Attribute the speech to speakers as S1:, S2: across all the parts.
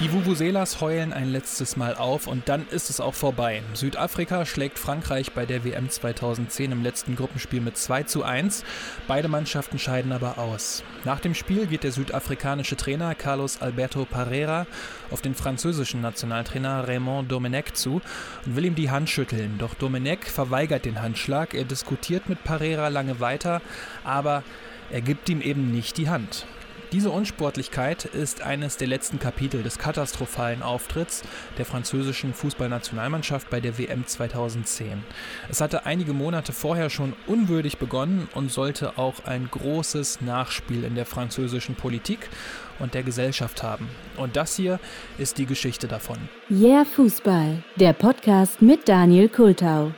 S1: Die Vuvuzelas heulen ein letztes Mal auf und dann ist es auch vorbei. Südafrika schlägt Frankreich bei der WM 2010 im letzten Gruppenspiel mit 2 zu 1. Beide Mannschaften scheiden aber aus. Nach dem Spiel geht der südafrikanische Trainer Carlos Alberto Pereira auf den französischen Nationaltrainer Raymond Domenech zu und will ihm die Hand schütteln. Doch Domenech verweigert den Handschlag. Er diskutiert mit Pereira lange weiter, aber er gibt ihm eben nicht die Hand. Diese Unsportlichkeit ist eines der letzten Kapitel des katastrophalen Auftritts der französischen Fußballnationalmannschaft bei der WM 2010. Es hatte einige Monate vorher schon unwürdig begonnen und sollte auch ein großes Nachspiel in der französischen Politik und der Gesellschaft haben. Und das hier ist die Geschichte davon.
S2: Yeah Fußball, der Podcast mit Daniel Kultau.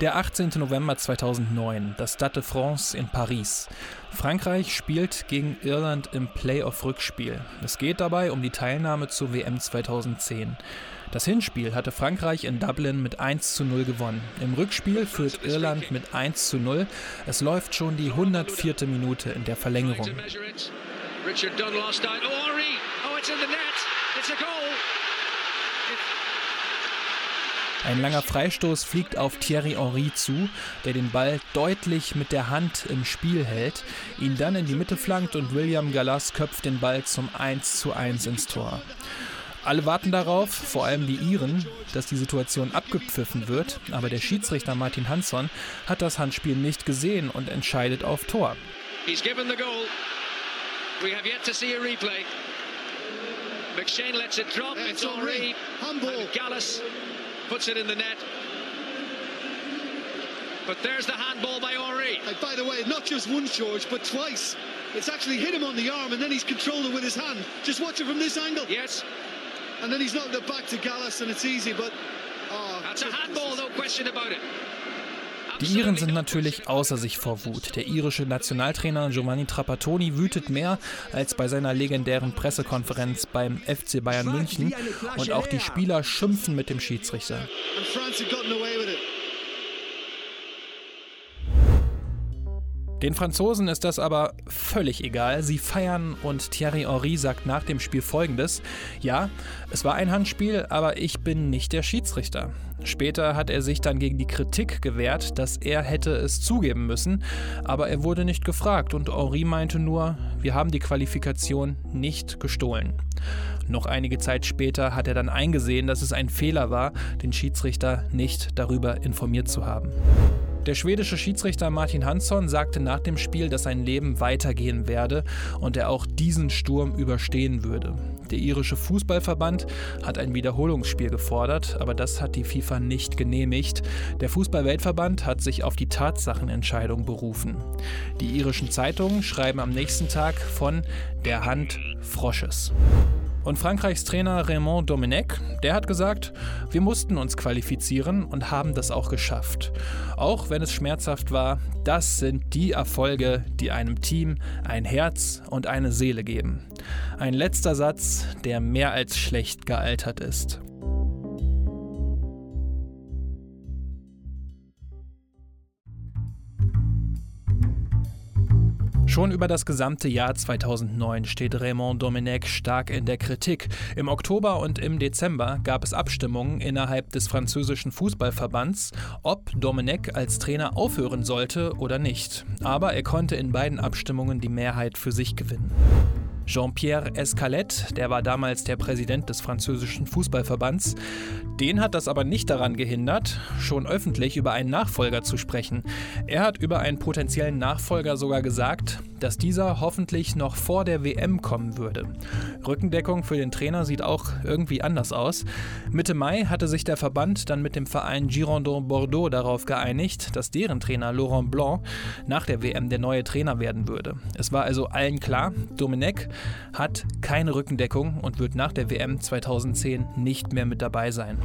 S1: Der 18. November 2009, das Stade de France in Paris. Frankreich spielt gegen Irland im Playoff-Rückspiel. Es geht dabei um die Teilnahme zur WM 2010. Das Hinspiel hatte Frankreich in Dublin mit 1 zu 0 gewonnen. Im Rückspiel führt Irland mit 1 zu 0. Es läuft schon die 104. Minute in der Verlängerung. Richard Dunn lost out. Oh, Henri! Oh, it's in the net! It's a goal! Ein langer Freistoß fliegt auf Thierry Henry zu, der den Ball deutlich mit der Hand im Spiel hält, ihn dann in die Mitte flankt und William Gallas köpft den Ball zum 1 zu 1 ins Tor. Alle warten darauf, vor allem die Iren, dass die Situation abgepfiffen wird, aber der Schiedsrichter Martin Hansson hat das Handspiel nicht gesehen und entscheidet auf Tor. He's given the goal. We have yet to see a replay. McShane lets it drop. It's Henri. Gallas puts it in the net. But there's the handball by Henri. And by the way, not just once, George, but twice. It's actually hit him on the arm and then he's controlled it with his hand. Just watch it from this angle. Yes. And then he's knocked it back to Gallus and it's easy, but... Oh, That's a handball, no question about it. Die Iren sind natürlich außer sich vor Wut. Der irische Nationaltrainer Giovanni Trapattoni wütet mehr als bei seiner legendären Pressekonferenz beim FC Bayern München und auch die Spieler schimpfen mit dem Schiedsrichter. Den Franzosen ist das aber völlig egal. Sie feiern und Thierry Henry sagt nach dem Spiel folgendes: Ja, es war ein Handspiel, aber ich bin nicht der Schiedsrichter. Später hat er sich dann gegen die Kritik gewehrt, dass er hätte es zugeben müssen, aber er wurde nicht gefragt und Henri meinte nur, wir haben die Qualifikation nicht gestohlen. Noch einige Zeit später hat er dann eingesehen, dass es ein Fehler war, den Schiedsrichter nicht darüber informiert zu haben. Der schwedische Schiedsrichter Martin Hansson sagte nach dem Spiel, dass sein Leben weitergehen werde und er auch diesen Sturm überstehen würde. Der irische Fußballverband hat ein Wiederholungsspiel gefordert, aber das hat die FIFA nicht genehmigt. Der Fußballweltverband hat sich auf die Tatsachenentscheidung berufen. Die irischen Zeitungen schreiben am nächsten Tag von der Hand Frosches. Und Frankreichs Trainer Raymond Domenech, der hat gesagt, wir mussten uns qualifizieren und haben das auch geschafft. Auch wenn es schmerzhaft war, das sind die Erfolge, die einem Team ein Herz und eine Seele geben. Ein letzter Satz, der mehr als schlecht gealtert ist. Schon über das gesamte Jahr 2009 steht Raymond Domenech stark in der Kritik. Im Oktober und im Dezember gab es Abstimmungen innerhalb des französischen Fußballverbands, ob Domenech als Trainer aufhören sollte oder nicht. Aber er konnte in beiden Abstimmungen die Mehrheit für sich gewinnen. Jean-Pierre Escalette, der war damals der Präsident des französischen Fußballverbands, den hat das aber nicht daran gehindert, schon öffentlich über einen Nachfolger zu sprechen. Er hat über einen potenziellen Nachfolger sogar gesagt, dass dieser hoffentlich noch vor der WM kommen würde. Rückendeckung für den Trainer sieht auch irgendwie anders aus. Mitte Mai hatte sich der Verband dann mit dem Verein Girondin Bordeaux darauf geeinigt, dass deren Trainer Laurent Blanc nach der WM der neue Trainer werden würde. Es war also allen klar, Domenech hat keine Rückendeckung und wird nach der WM 2010 nicht mehr mit dabei sein.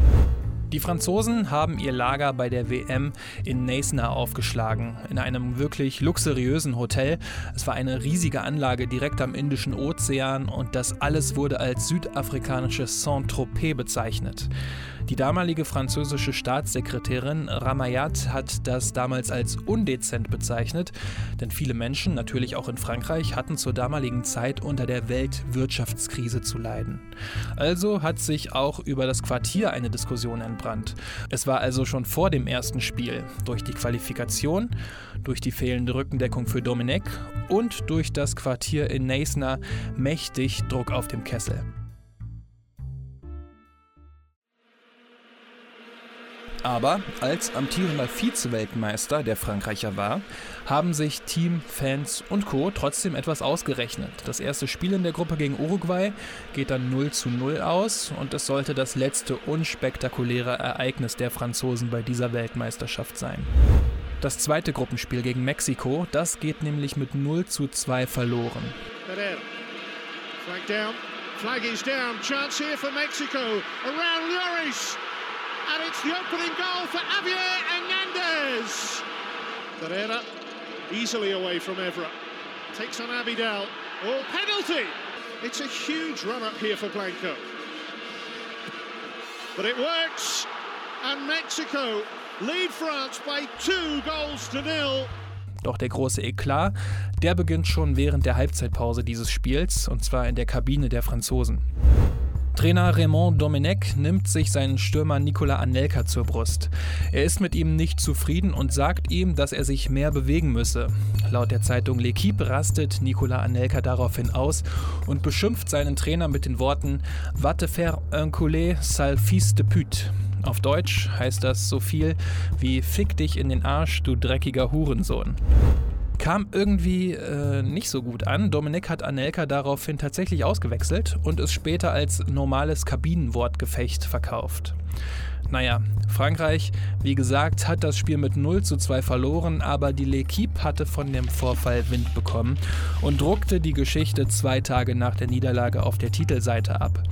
S1: Die Franzosen haben ihr Lager bei der WM in Neisner aufgeschlagen, in einem wirklich luxuriösen Hotel. Es war eine riesige Anlage direkt am Indischen Ozean und das alles wurde als südafrikanisches Saint-Tropez bezeichnet. Die damalige französische Staatssekretärin Ramayat hat das damals als undezent bezeichnet, denn viele Menschen, natürlich auch in Frankreich, hatten zur damaligen Zeit unter der Weltwirtschaftskrise zu leiden. Also hat sich auch über das Quartier eine Diskussion entbrannt. Es war also schon vor dem ersten Spiel durch die Qualifikation, durch die fehlende Rückendeckung für Domenech und durch das Quartier in Neisner mächtig Druck auf dem Kessel. Aber als amtierender Vize-Weltmeister, der Frankreicher war, haben sich Team, Fans und Co. trotzdem etwas ausgerechnet. Das erste Spiel in der Gruppe gegen Uruguay geht dann 0 zu 0 aus und es sollte das letzte unspektakuläre Ereignis der Franzosen bei dieser Weltmeisterschaft sein. Das zweite Gruppenspiel gegen Mexiko, das geht nämlich mit 0 zu 2 verloren. Flag down. Flag is down. Chance here for Mexico. Around Lloris. And it's the opening goal for Javier Hernandez. Carrera easily away from Evra. Takes on Abidal. Oh, penalty! It's a huge run up here for Blanco. But it works. And Mexico lead France by two goals to nil. Doch der große Eklat, der beginnt schon während der Halbzeitpause dieses Spiels, und zwar in der Kabine der Franzosen. Trainer Raymond Domenech nimmt sich seinen Stürmer Nicolas Anelka zur Brust. Er ist mit ihm nicht zufrieden und sagt ihm, dass er sich mehr bewegen müsse. Laut der Zeitung L'Equipe rastet Nicolas Anelka daraufhin aus und beschimpft seinen Trainer mit den Worten Va te faire un coulet, sale fils de pute. Auf Deutsch heißt das so viel wie Fick dich in den Arsch, du dreckiger Hurensohn kam irgendwie äh, nicht so gut an. Dominik hat Anelka daraufhin tatsächlich ausgewechselt und es später als normales Kabinenwortgefecht verkauft. Naja, Frankreich, wie gesagt, hat das Spiel mit 0 zu 2 verloren, aber die L'Equipe hatte von dem Vorfall Wind bekommen und druckte die Geschichte zwei Tage nach der Niederlage auf der Titelseite ab.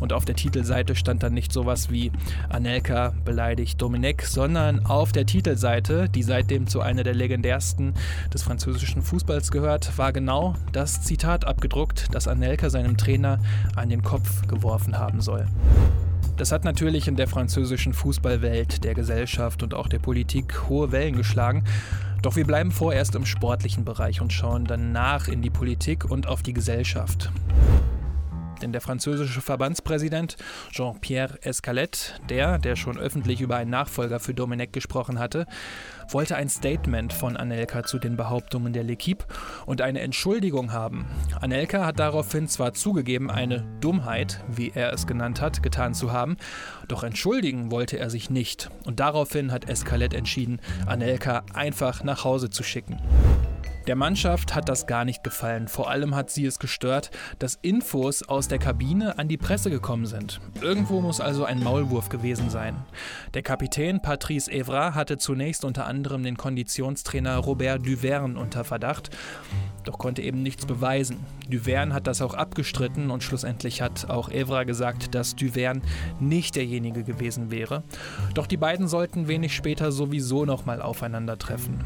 S1: Und auf der Titelseite stand dann nicht sowas wie Anelka beleidigt Dominik, sondern auf der Titelseite, die seitdem zu einer der legendärsten des französischen Fußballs gehört, war genau das Zitat abgedruckt, das Anelka seinem Trainer an den Kopf geworfen haben soll. Das hat natürlich in der französischen Fußballwelt, der Gesellschaft und auch der Politik hohe Wellen geschlagen. Doch wir bleiben vorerst im sportlichen Bereich und schauen danach in die Politik und auf die Gesellschaft. Denn der französische Verbandspräsident Jean-Pierre Escalette, der, der schon öffentlich über einen Nachfolger für Domenech gesprochen hatte, wollte ein Statement von Anelka zu den Behauptungen der L'Equipe und eine Entschuldigung haben. Anelka hat daraufhin zwar zugegeben, eine Dummheit, wie er es genannt hat, getan zu haben, doch entschuldigen wollte er sich nicht. Und daraufhin hat Escalette entschieden, Anelka einfach nach Hause zu schicken. Der Mannschaft hat das gar nicht gefallen. Vor allem hat sie es gestört, dass Infos aus der Kabine an die Presse gekommen sind. Irgendwo muss also ein Maulwurf gewesen sein. Der Kapitän Patrice Evra hatte zunächst unter anderem den Konditionstrainer Robert Duverne unter Verdacht, doch konnte eben nichts beweisen. Duverne hat das auch abgestritten und schlussendlich hat auch Evra gesagt, dass Duverne nicht derjenige gewesen wäre. Doch die beiden sollten wenig später sowieso nochmal aufeinandertreffen.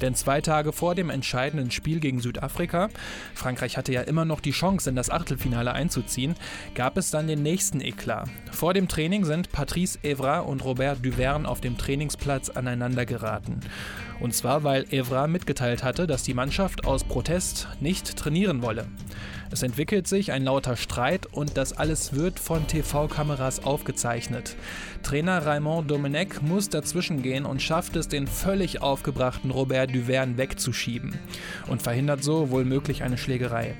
S1: Denn zwei Tage vor dem entscheidenden Spiel gegen Südafrika, Frankreich hatte ja immer noch die Chance, in das Achtelfinale einzuziehen, gab es dann den nächsten Eklat. Vor dem Training sind Patrice Evra und Robert Duverne auf dem Trainingsplatz aneinander geraten. Und zwar, weil Evra mitgeteilt hatte, dass die Mannschaft aus Protest nicht trainieren wolle. Es entwickelt sich ein lauter Streit und das alles wird von TV-Kameras aufgezeichnet. Trainer Raymond Domenech muss dazwischen gehen und schafft es, den völlig aufgebrachten Robert Duverne wegzuschieben und verhindert so wohl möglich eine Schlägerei.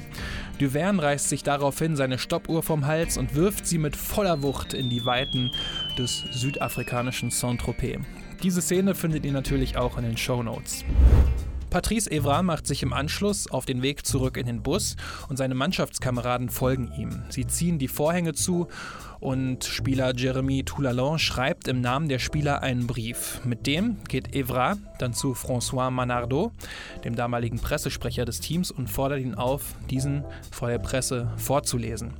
S1: Duverne reißt sich daraufhin seine Stoppuhr vom Hals und wirft sie mit voller Wucht in die Weiten des südafrikanischen Saint-Tropez. Diese Szene findet ihr natürlich auch in den Show Notes. Patrice Evra macht sich im Anschluss auf den Weg zurück in den Bus und seine Mannschaftskameraden folgen ihm. Sie ziehen die Vorhänge zu und Spieler Jeremy Toulalon schreibt im Namen der Spieler einen Brief. Mit dem geht Evra dann zu François Manardo, dem damaligen Pressesprecher des Teams, und fordert ihn auf, diesen vor der Presse vorzulesen.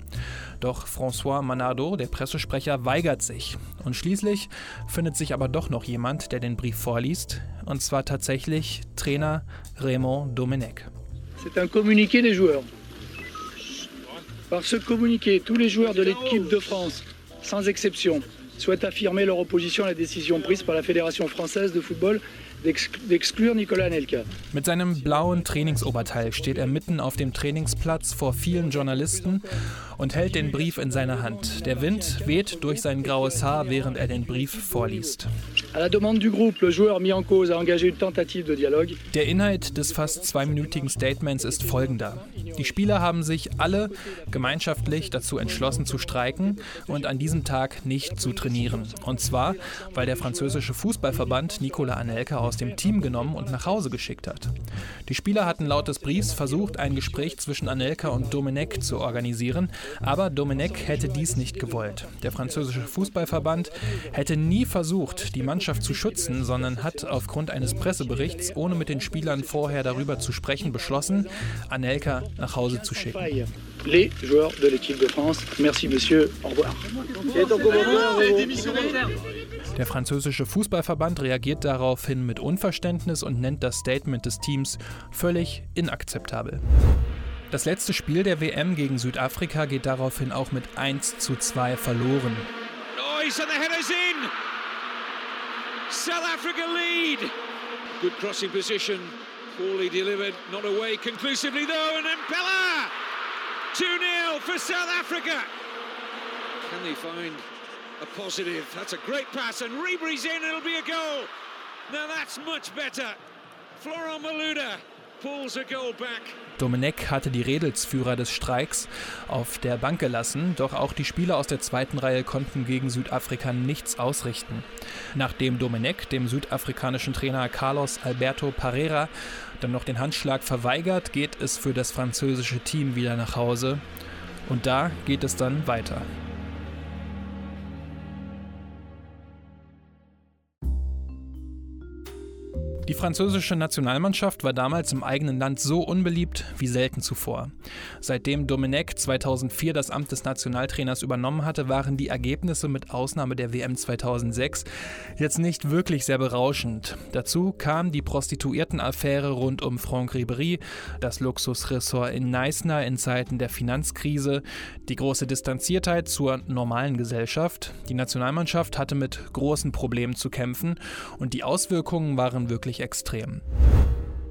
S1: Doch François Manardo, der Pressesprecher, weigert sich. Und schließlich findet sich aber doch noch jemand, der den Brief vorliest, und zwar tatsächlich Trainer Raymond Domenech.
S3: C'est un communiqué des joueurs. Par ce communiqué, tous les joueurs de l'équipe de France, sans exception, souhaitent affirmer leur opposition à la décision prise par la Fédération française de football.
S1: Mit seinem blauen Trainingsoberteil steht er mitten auf dem Trainingsplatz vor vielen Journalisten und hält den Brief in seiner Hand. Der Wind weht durch sein graues Haar, während er den Brief vorliest. Der Inhalt des fast zweiminütigen Statements ist folgender. Die Spieler haben sich alle gemeinschaftlich dazu entschlossen zu streiken und an diesem Tag nicht zu trainieren. Und zwar, weil der französische Fußballverband Nicolas Anelka aus dem Team genommen und nach Hause geschickt hat. Die Spieler hatten laut des Briefs versucht, ein Gespräch zwischen Anelka und Domenech zu organisieren, aber Domenech hätte dies nicht gewollt. Der französische Fußballverband hätte nie versucht, die Mannschaft zu schützen, sondern hat aufgrund eines Presseberichts, ohne mit den Spielern vorher darüber zu sprechen, beschlossen, Anelka nach Hause zu schicken. Les joueurs de l'équipe de France. Merci, monsieur. Au revoir. Der französische Fußballverband reagiert daraufhin mit Unverständnis und nennt das Statement des Teams völlig inakzeptabel. Das letzte Spiel der WM gegen Südafrika geht daraufhin auch mit 1 zu 2 verloren. Noise and the header's in. South Africa lead. Good crossing position. Poorly delivered, not away conclusively though, and Impella! 2-0 for South Africa. Can they find a positive? That's a great pass, and Ribery's in, it'll be a goal. Now that's much better. Florent Maluda pulls a goal back. Domenech hatte die Redelsführer des Streiks auf der Bank gelassen, doch auch die Spieler aus der zweiten Reihe konnten gegen Südafrika nichts ausrichten. Nachdem Domenech dem südafrikanischen Trainer Carlos Alberto Pereira dann noch den Handschlag verweigert, geht es für das französische Team wieder nach Hause. Und da geht es dann weiter. Die französische Nationalmannschaft war damals im eigenen Land so unbeliebt wie selten zuvor. Seitdem Domenech 2004 das Amt des Nationaltrainers übernommen hatte, waren die Ergebnisse mit Ausnahme der WM 2006 jetzt nicht wirklich sehr berauschend. Dazu kam die Prostituiertenaffäre rund um Franck Ribéry, das Luxusressort in Neisner in Zeiten der Finanzkrise, die große Distanziertheit zur normalen Gesellschaft. Die Nationalmannschaft hatte mit großen Problemen zu kämpfen und die Auswirkungen waren wirklich wirklich extrem.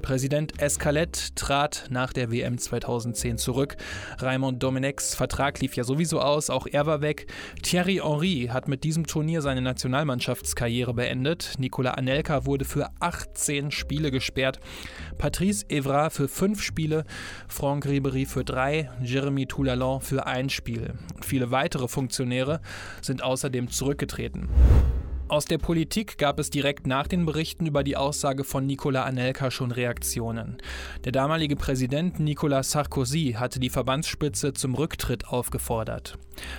S1: Präsident Escalet trat nach der WM 2010 zurück. Raymond Domenechs Vertrag lief ja sowieso aus, auch er war weg. Thierry Henry hat mit diesem Turnier seine Nationalmannschaftskarriere beendet. Nicolas Anelka wurde für 18 Spiele gesperrt. Patrice Evra für 5 Spiele, Franck Ribéry für 3, Jeremy Toulalon für ein Spiel. Viele weitere Funktionäre sind außerdem zurückgetreten. Aus der Politik gab es direkt nach den Berichten über die Aussage von Nicolas Anelka schon Reaktionen. Der damalige Präsident Nicolas Sarkozy hatte die Verbandsspitze zum Rücktritt aufgefordert.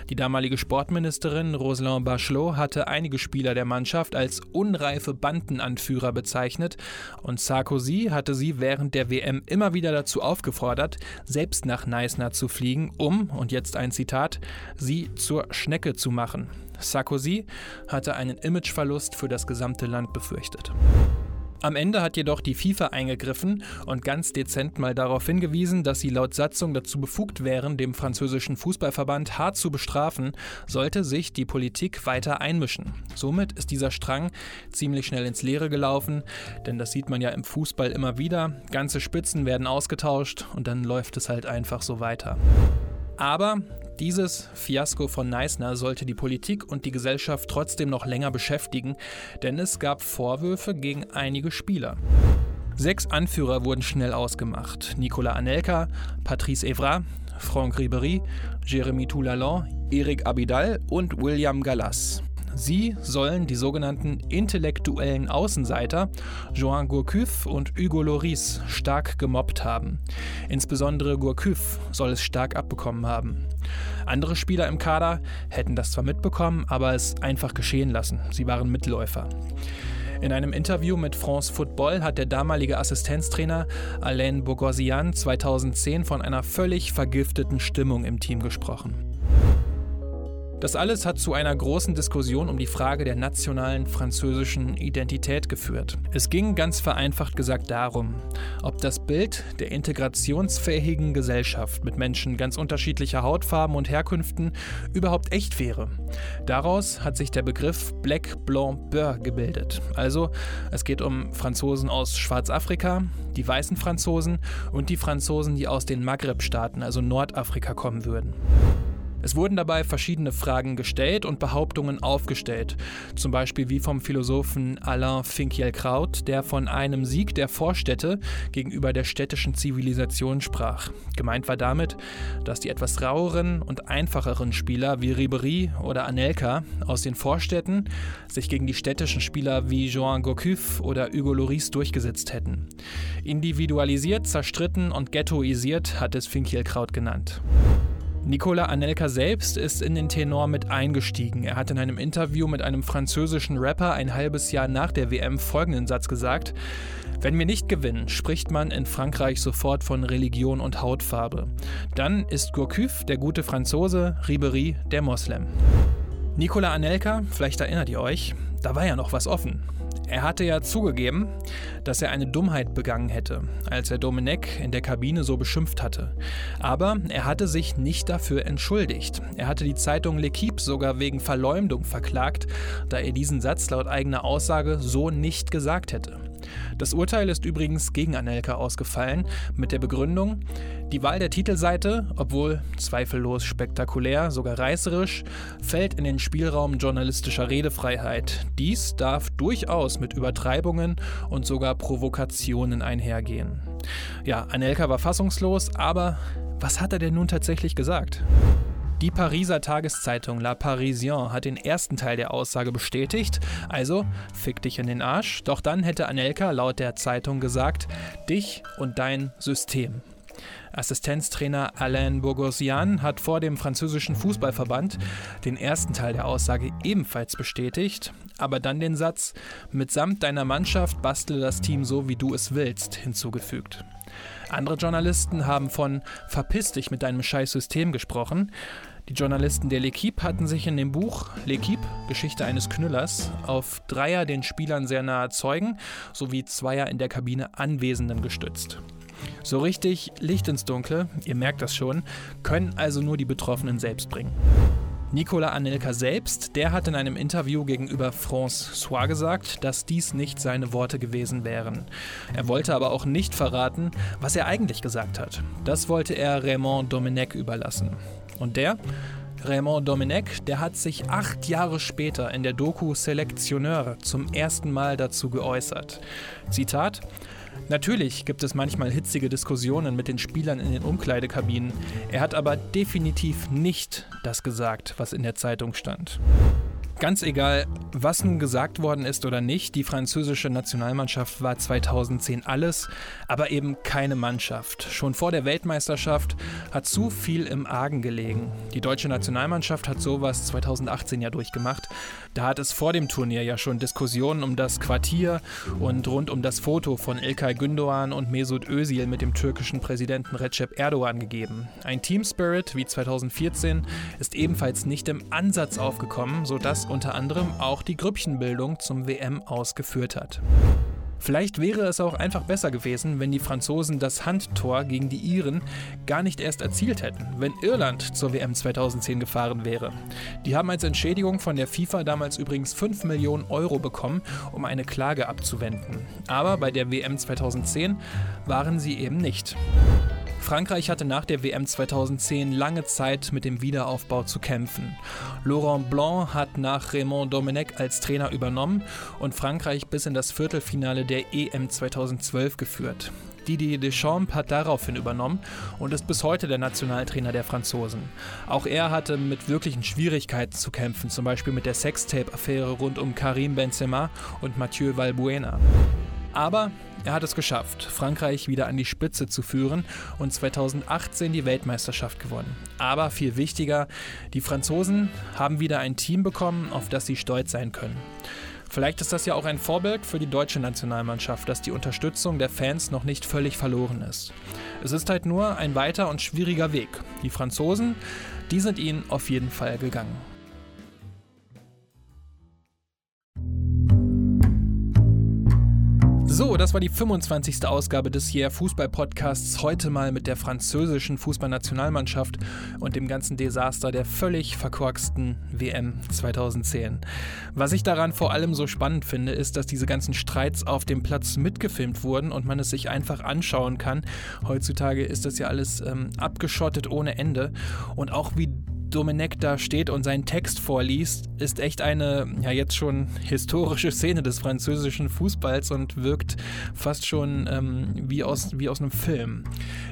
S1: Die damalige Sportministerin Roselyne Bachelot hatte einige Spieler der Mannschaft als unreife Bandenanführer bezeichnet und Sarkozy hatte sie während der WM immer wieder dazu aufgefordert, selbst nach Neisner zu fliegen, um, und jetzt ein Zitat, sie zur Schnecke zu machen. Sarkozy hatte einen Imageverlust für das gesamte Land befürchtet. Am Ende hat jedoch die FIFA eingegriffen und ganz dezent mal darauf hingewiesen, dass sie laut Satzung dazu befugt wären, dem französischen Fußballverband hart zu bestrafen, sollte sich die Politik weiter einmischen. Somit ist dieser Strang ziemlich schnell ins Leere gelaufen, denn das sieht man ja im Fußball immer wieder. Ganze Spitzen werden ausgetauscht und dann läuft es halt einfach so weiter. Aber dieses Fiasko von Neisner sollte die Politik und die Gesellschaft trotzdem noch länger beschäftigen, denn es gab Vorwürfe gegen einige Spieler. Sechs Anführer wurden schnell ausgemacht. Nicolas Anelka, Patrice Evra, Franck Ribéry, Jérémy Toulalon, Eric Abidal und William Gallas. Sie sollen die sogenannten intellektuellen Außenseiter Joan Gourcuff und Hugo Loris stark gemobbt haben. Insbesondere Gourcuff soll es stark abbekommen haben. Andere Spieler im Kader hätten das zwar mitbekommen, aber es einfach geschehen lassen. Sie waren Mitläufer. In einem Interview mit France Football hat der damalige Assistenztrainer Alain Bogosian 2010 von einer völlig vergifteten Stimmung im Team gesprochen. Das alles hat zu einer großen Diskussion um die Frage der nationalen französischen Identität geführt. Es ging ganz vereinfacht gesagt darum, ob das Bild der integrationsfähigen Gesellschaft mit Menschen ganz unterschiedlicher Hautfarben und Herkünften überhaupt echt wäre. Daraus hat sich der Begriff Black Blanc Beurre gebildet. Also es geht um Franzosen aus Schwarzafrika, die weißen Franzosen und die Franzosen, die aus den Maghreb-Staaten, also Nordafrika, kommen würden. Es wurden dabei verschiedene Fragen gestellt und Behauptungen aufgestellt, zum Beispiel wie vom Philosophen Alain Finkielkraut, der von einem Sieg der Vorstädte gegenüber der städtischen Zivilisation sprach. Gemeint war damit, dass die etwas raueren und einfacheren Spieler wie Ribery oder Anelka aus den Vorstädten sich gegen die städtischen Spieler wie Joan Gourcuff oder Hugo Loris durchgesetzt hätten. Individualisiert, zerstritten und ghettoisiert hat es Finkielkraut genannt. Nicola Anelka selbst ist in den Tenor mit eingestiegen. Er hat in einem Interview mit einem französischen Rapper ein halbes Jahr nach der WM folgenden Satz gesagt: Wenn wir nicht gewinnen, spricht man in Frankreich sofort von Religion und Hautfarbe. Dann ist Gourcuff der gute Franzose, Ribery der Moslem. Nicola Anelka, vielleicht erinnert ihr euch, da war ja noch was offen. Er hatte ja zugegeben, dass er eine Dummheit begangen hätte, als er Domenech in der Kabine so beschimpft hatte. Aber er hatte sich nicht dafür entschuldigt. Er hatte die Zeitung L'Equipe sogar wegen Verleumdung verklagt, da er diesen Satz laut eigener Aussage so nicht gesagt hätte. Das Urteil ist übrigens gegen Anelka ausgefallen, mit der Begründung, die Wahl der Titelseite, obwohl zweifellos spektakulär, sogar reißerisch, fällt in den Spielraum journalistischer Redefreiheit. Dies darf durchaus mit Übertreibungen und sogar Provokationen einhergehen. Ja, Anelka war fassungslos, aber was hat er denn nun tatsächlich gesagt? Die Pariser Tageszeitung La Parisien hat den ersten Teil der Aussage bestätigt, also fick dich in den Arsch, doch dann hätte Anelka laut der Zeitung gesagt, dich und dein System. Assistenztrainer Alain Bourgosian hat vor dem französischen Fußballverband den ersten Teil der Aussage ebenfalls bestätigt, aber dann den Satz mitsamt deiner Mannschaft bastle das Team so, wie du es willst hinzugefügt. Andere Journalisten haben von Verpiss dich mit deinem Scheißsystem gesprochen. Die Journalisten der L'Equipe hatten sich in dem Buch L'Equipe, Geschichte eines Knüllers, auf Dreier den Spielern sehr nahe Zeugen sowie Zweier in der Kabine Anwesenden gestützt. So richtig Licht ins Dunkle, ihr merkt das schon, können also nur die Betroffenen selbst bringen. Nicola Anelka selbst, der hat in einem Interview gegenüber François gesagt, dass dies nicht seine Worte gewesen wären. Er wollte aber auch nicht verraten, was er eigentlich gesagt hat. Das wollte er Raymond Domenech überlassen. Und der? Raymond Domenech, der hat sich acht Jahre später in der Doku Selektioneur zum ersten Mal dazu geäußert. Zitat: Natürlich gibt es manchmal hitzige Diskussionen mit den Spielern in den Umkleidekabinen. Er hat aber definitiv nicht das gesagt, was in der Zeitung stand. Ganz egal, was nun gesagt worden ist oder nicht, die französische Nationalmannschaft war 2010 alles, aber eben keine Mannschaft. Schon vor der Weltmeisterschaft hat zu viel im Argen gelegen. Die deutsche Nationalmannschaft hat sowas 2018 ja durchgemacht. Da hat es vor dem Turnier ja schon Diskussionen um das Quartier und rund um das Foto von Ilkay Gündoğan und Mesut Özil mit dem türkischen Präsidenten Recep Erdogan gegeben. Ein Team Spirit wie 2014 ist ebenfalls nicht im Ansatz aufgekommen, sodass unter anderem auch die Grüppchenbildung zum WM ausgeführt hat. Vielleicht wäre es auch einfach besser gewesen, wenn die Franzosen das Handtor gegen die Iren gar nicht erst erzielt hätten, wenn Irland zur WM 2010 gefahren wäre. Die haben als Entschädigung von der FIFA damals übrigens 5 Millionen Euro bekommen, um eine Klage abzuwenden. Aber bei der WM 2010 waren sie eben nicht. Frankreich hatte nach der WM 2010 lange Zeit mit dem Wiederaufbau zu kämpfen. Laurent Blanc hat nach Raymond Domenech als Trainer übernommen und Frankreich bis in das Viertelfinale der EM 2012 geführt. Didier Deschamps hat daraufhin übernommen und ist bis heute der Nationaltrainer der Franzosen. Auch er hatte mit wirklichen Schwierigkeiten zu kämpfen, zum Beispiel mit der Sextape-Affäre rund um Karim Benzema und Mathieu Valbuena. Aber er hat es geschafft, Frankreich wieder an die Spitze zu führen und 2018 die Weltmeisterschaft gewonnen. Aber viel wichtiger, die Franzosen haben wieder ein Team bekommen, auf das sie stolz sein können. Vielleicht ist das ja auch ein Vorbild für die deutsche Nationalmannschaft, dass die Unterstützung der Fans noch nicht völlig verloren ist. Es ist halt nur ein weiter und schwieriger Weg. Die Franzosen, die sind ihn auf jeden Fall gegangen. So, das war die 25. Ausgabe des hier Fußball-Podcasts. Heute mal mit der französischen Fußballnationalmannschaft und dem ganzen Desaster der völlig verkorksten WM 2010. Was ich daran vor allem so spannend finde, ist, dass diese ganzen Streits auf dem Platz mitgefilmt wurden und man es sich einfach anschauen kann. Heutzutage ist das ja alles ähm, abgeschottet ohne Ende. Und auch wie Domenech da steht und seinen Text vorliest, ist echt eine, ja jetzt schon historische Szene des französischen Fußballs und wirkt fast schon ähm, wie, aus, wie aus einem Film.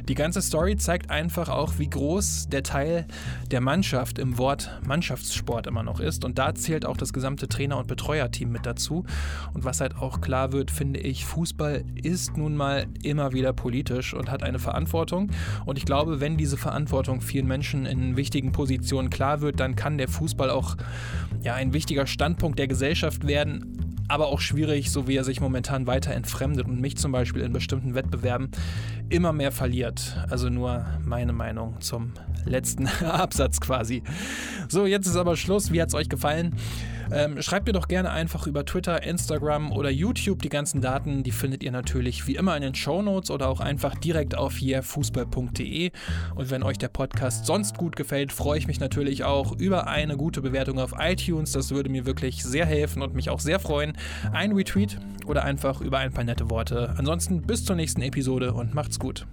S1: Die ganze Story zeigt einfach auch, wie groß der Teil der Mannschaft im Wort Mannschaftssport immer noch ist und da zählt auch das gesamte Trainer- und Betreuerteam mit dazu. Und was halt auch klar wird, finde ich, Fußball ist nun mal immer wieder politisch und hat eine Verantwortung und ich glaube, wenn diese Verantwortung vielen Menschen in wichtigen Positionen Position klar wird, dann kann der Fußball auch ja, ein wichtiger Standpunkt der Gesellschaft werden, aber auch schwierig, so wie er sich momentan weiter entfremdet und mich zum Beispiel in bestimmten Wettbewerben immer mehr verliert. Also nur meine Meinung zum letzten Absatz quasi. So, jetzt ist aber Schluss. Wie hat es euch gefallen? Ähm, schreibt mir doch gerne einfach über Twitter, Instagram oder YouTube. Die ganzen Daten, die findet ihr natürlich wie immer in den Show Notes oder auch einfach direkt auf yeahfußball.de. Und wenn euch der Podcast sonst gut gefällt, freue ich mich natürlich auch über eine gute Bewertung auf iTunes. Das würde mir wirklich sehr helfen und mich auch sehr freuen. Ein Retweet oder einfach über ein paar nette Worte. Ansonsten bis zur nächsten Episode und macht's gut.